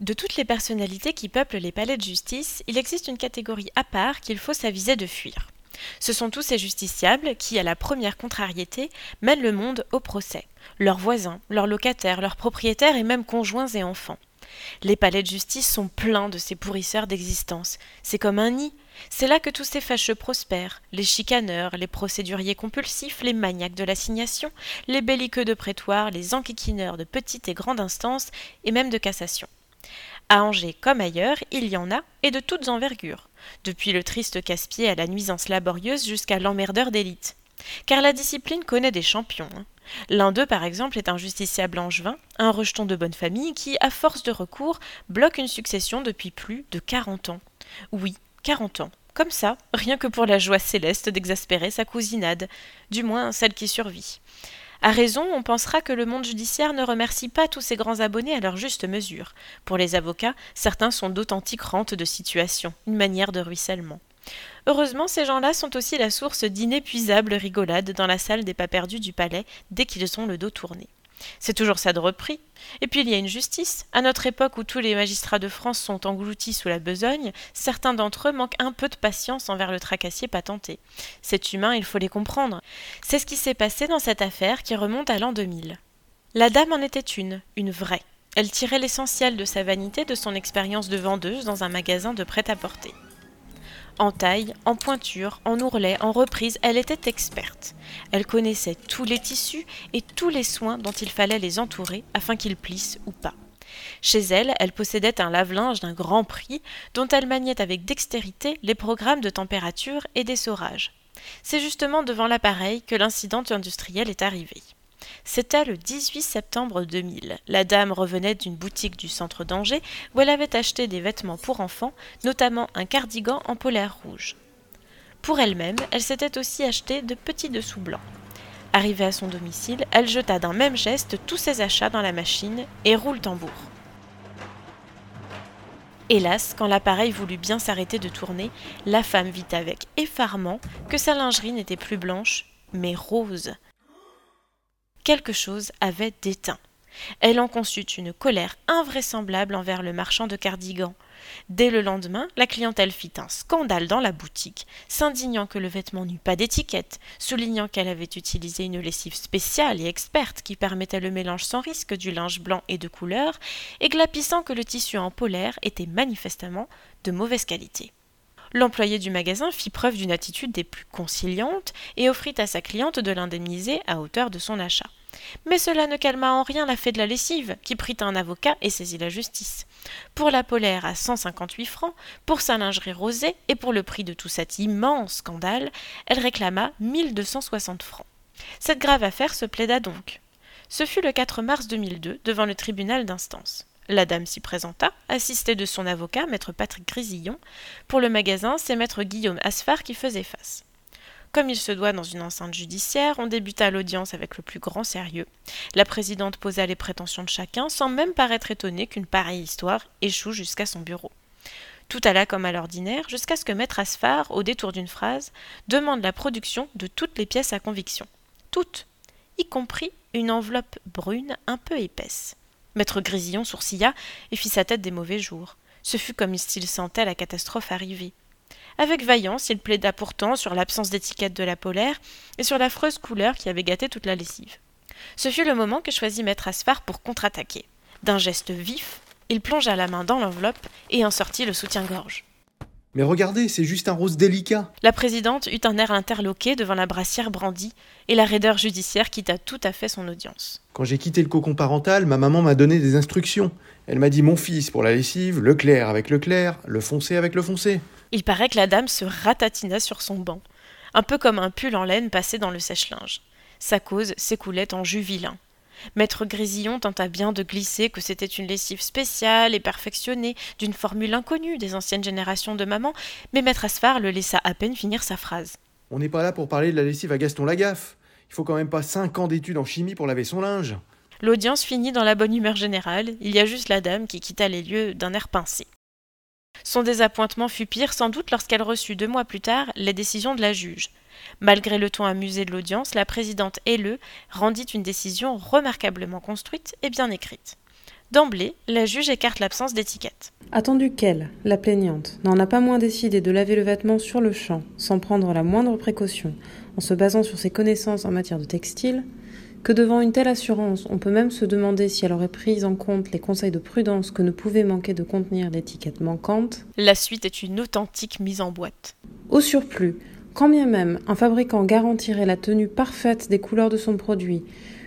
De toutes les personnalités qui peuplent les palais de justice, il existe une catégorie à part qu'il faut s'aviser de fuir. Ce sont tous ces justiciables qui, à la première contrariété, mènent le monde au procès. Leurs voisins, leurs locataires, leurs propriétaires et même conjoints et enfants. Les palais de justice sont pleins de ces pourrisseurs d'existence. C'est comme un nid. C'est là que tous ces fâcheux prospèrent, les chicaneurs, les procéduriers compulsifs, les maniaques de l'assignation, les belliqueux de prétoire, les enquiquineurs de petite et grande instance, et même de cassation. À Angers comme ailleurs, il y en a, et de toutes envergures, depuis le triste casse-pied à la nuisance laborieuse jusqu'à l'emmerdeur d'élite. Car la discipline connaît des champions. Hein. L'un d'eux, par exemple, est un justiciable angevin, un rejeton de bonne famille qui, à force de recours, bloque une succession depuis plus de quarante ans. Oui, quarante ans. Comme ça, rien que pour la joie céleste d'exaspérer sa cousinade, du moins celle qui survit. À raison, on pensera que le monde judiciaire ne remercie pas tous ses grands abonnés à leur juste mesure. Pour les avocats, certains sont d'authentiques rentes de situation, une manière de ruissellement. Heureusement, ces gens-là sont aussi la source d'inépuisables rigolades dans la salle des pas perdus du palais dès qu'ils ont le dos tourné. C'est toujours ça de repris. Et puis il y a une justice. À notre époque où tous les magistrats de France sont engloutis sous la besogne, certains d'entre eux manquent un peu de patience envers le tracassier patenté. C'est humain, il faut les comprendre. C'est ce qui s'est passé dans cette affaire qui remonte à l'an 2000. La dame en était une, une vraie. Elle tirait l'essentiel de sa vanité de son expérience de vendeuse dans un magasin de prêt-à-porter. En taille, en pointure, en ourlet, en reprise, elle était experte. Elle connaissait tous les tissus et tous les soins dont il fallait les entourer afin qu'ils plissent ou pas. Chez elle, elle possédait un lave-linge d'un grand prix dont elle maniait avec dextérité les programmes de température et d'essorage. C'est justement devant l'appareil que l'incident industriel est arrivé. C'était le 18 septembre 2000. La dame revenait d'une boutique du centre d'Angers où elle avait acheté des vêtements pour enfants, notamment un cardigan en polaire rouge. Pour elle-même, elle s'était aussi acheté de petits dessous blancs. Arrivée à son domicile, elle jeta d'un même geste tous ses achats dans la machine et roule tambour. Hélas, quand l'appareil voulut bien s'arrêter de tourner, la femme vit avec effarement que sa lingerie n'était plus blanche, mais rose, quelque chose avait déteint. Elle en conçut une colère invraisemblable envers le marchand de cardigans. Dès le lendemain, la clientèle fit un scandale dans la boutique, s'indignant que le vêtement n'eût pas d'étiquette, soulignant qu'elle avait utilisé une lessive spéciale et experte qui permettait le mélange sans risque du linge blanc et de couleur, et glapissant que le tissu en polaire était manifestement de mauvaise qualité. L'employé du magasin fit preuve d'une attitude des plus conciliantes et offrit à sa cliente de l'indemniser à hauteur de son achat. Mais cela ne calma en rien la fée de la lessive, qui prit un avocat et saisit la justice. Pour la polaire à 158 francs, pour sa lingerie rosée et pour le prix de tout cet immense scandale, elle réclama 1260 francs. Cette grave affaire se plaida donc. Ce fut le 4 mars 2002 devant le tribunal d'instance. La dame s'y présenta, assistée de son avocat, maître Patrick Grisillon. Pour le magasin, c'est maître Guillaume Asfar qui faisait face. Comme il se doit dans une enceinte judiciaire, on débuta l'audience avec le plus grand sérieux. La présidente posa les prétentions de chacun sans même paraître étonnée qu'une pareille histoire échoue jusqu'à son bureau. Tout alla comme à l'ordinaire, jusqu'à ce que Maître Asfar, au détour d'une phrase, demande la production de toutes les pièces à conviction. Toutes, y compris une enveloppe brune un peu épaisse. Maître Grésillon sourcilla et fit sa tête des mauvais jours. Ce fut comme s'il sentait la catastrophe arriver. Avec vaillance, il plaida pourtant sur l'absence d'étiquette de la polaire et sur l'affreuse couleur qui avait gâté toute la lessive. Ce fut le moment que choisit Maître Asphar pour contre-attaquer. D'un geste vif, il plongea la main dans l'enveloppe et en sortit le soutien-gorge. Mais regardez, c'est juste un rose délicat. La présidente eut un air interloqué devant la brassière brandie, et la raideur judiciaire quitta tout à fait son audience. Quand j'ai quitté le cocon parental, ma maman m'a donné des instructions. Elle m'a dit mon fils pour la lessive, le clair avec le clair, le foncé avec le foncé. Il paraît que la dame se ratatina sur son banc, un peu comme un pull en laine passé dans le sèche-linge. Sa cause s'écoulait en jus vilain. Maître Grésillon tenta bien de glisser que c'était une lessive spéciale et perfectionnée, d'une formule inconnue des anciennes générations de mamans, mais Maître Asphar le laissa à peine finir sa phrase. On n'est pas là pour parler de la lessive à Gaston Lagaffe. Il faut quand même pas cinq ans d'études en chimie pour laver son linge. L'audience finit dans la bonne humeur générale, il y a juste la dame qui quitta les lieux d'un air pincé. Son désappointement fut pire sans doute lorsqu'elle reçut deux mois plus tard les décisions de la juge. Malgré le ton amusé de l'audience, la présidente Helleux rendit une décision remarquablement construite et bien écrite. D'emblée, la juge écarte l'absence d'étiquette. Attendu qu'elle, la plaignante, n'en a pas moins décidé de laver le vêtement sur le champ, sans prendre la moindre précaution, en se basant sur ses connaissances en matière de textile, que devant une telle assurance, on peut même se demander si elle aurait pris en compte les conseils de prudence que ne pouvait manquer de contenir l'étiquette manquante. La suite est une authentique mise en boîte. Au surplus, quand bien même un fabricant garantirait la tenue parfaite des couleurs de son produit,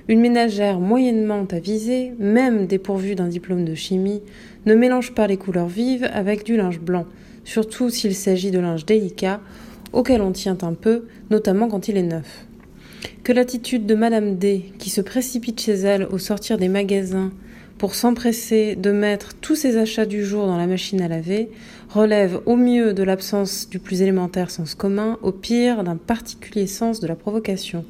une ménagère moyennement avisée, même dépourvue d'un diplôme de chimie, ne mélange pas les couleurs vives avec du linge blanc, surtout s'il s'agit de linge délicat, auquel on tient un peu, notamment quand il est neuf que l'attitude de Madame D, qui se précipite chez elle au sortir des magasins pour s'empresser de mettre tous ses achats du jour dans la machine à laver, relève au mieux de l'absence du plus élémentaire sens commun, au pire d'un particulier sens de la provocation.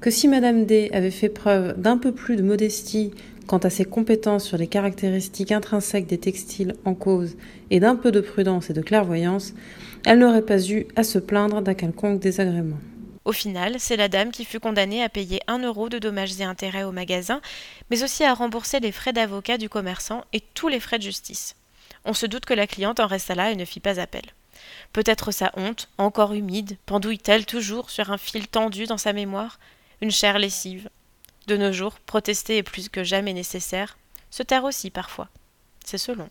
Que si Madame D avait fait preuve d'un peu plus de modestie quant à ses compétences sur les caractéristiques intrinsèques des textiles en cause et d'un peu de prudence et de clairvoyance, elle n'aurait pas eu à se plaindre d'un quelconque désagrément. Au final, c'est la dame qui fut condamnée à payer un euro de dommages et intérêts au magasin, mais aussi à rembourser les frais d'avocat du commerçant et tous les frais de justice. On se doute que la cliente en resta là et ne fit pas appel. Peut-être sa honte, encore humide, pendouille-t-elle toujours sur un fil tendu dans sa mémoire, une chère lessive. De nos jours, protester est plus que jamais nécessaire, se taire aussi parfois. C'est selon.